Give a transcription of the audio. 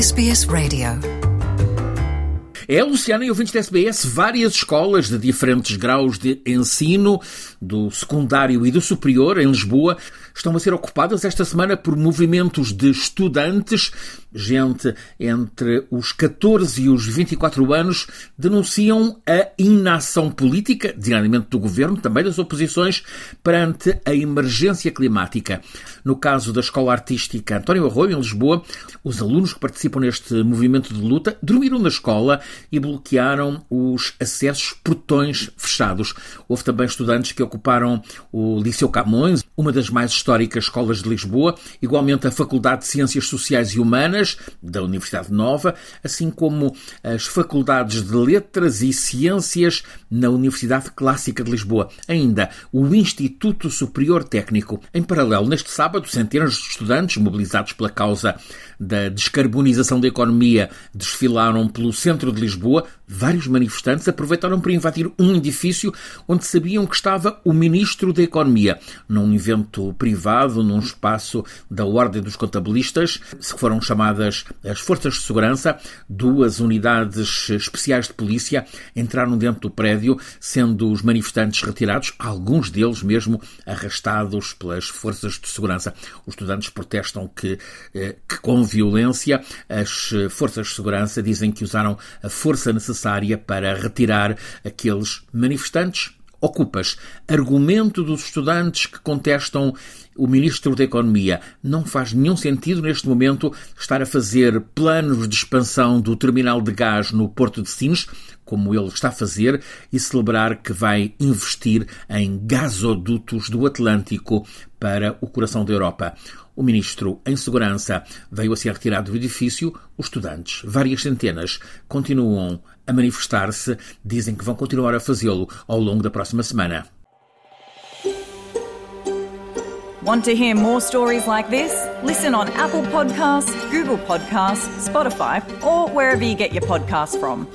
SBS Radio. É, Luciana e ouvintes da SBS, várias escolas de diferentes graus de ensino, do secundário e do superior, em Lisboa, estão a ser ocupadas esta semana por movimentos de estudantes. Gente entre os 14 e os 24 anos denunciam a inação política, designadamente do governo, também das oposições, perante a emergência climática. No caso da Escola Artística António Arroio, em Lisboa, os alunos que participam neste movimento de luta dormiram na escola e bloquearam os acessos portões fechados. Houve também estudantes que ocuparam o Liceu Camões, uma das mais históricas escolas de Lisboa, igualmente a Faculdade de Ciências Sociais e Humanas da Universidade Nova, assim como as Faculdades de Letras e Ciências na Universidade Clássica de Lisboa. Ainda o Instituto Superior Técnico. Em paralelo, neste sábado, centenas de estudantes mobilizados pela causa da descarbonização da economia desfilaram pelo centro de Lisboa. Lisboa Vários manifestantes aproveitaram para invadir um edifício onde sabiam que estava o Ministro da Economia, num evento privado, num espaço da Ordem dos Contabilistas, que foram chamadas as Forças de Segurança, duas unidades especiais de polícia entraram dentro do prédio, sendo os manifestantes retirados, alguns deles mesmo arrastados pelas Forças de Segurança. Os estudantes protestam que, eh, que com violência, as Forças de Segurança dizem que usaram a força necessária para retirar aqueles manifestantes ocupas. Argumento dos estudantes que contestam o Ministro da Economia. Não faz nenhum sentido neste momento estar a fazer planos de expansão do terminal de gás no Porto de Sines, como ele está a fazer, e celebrar que vai investir em gasodutos do Atlântico para o coração da Europa. O ministro em segurança veio a ser retirado do edifício. Os estudantes, várias centenas, continuam a manifestar-se. Dizem que vão continuar a fazê-lo ao longo da próxima semana. Want to hear more stories like this? Listen on Apple Podcasts, Google Podcasts, Spotify, or wherever you get your podcasts from.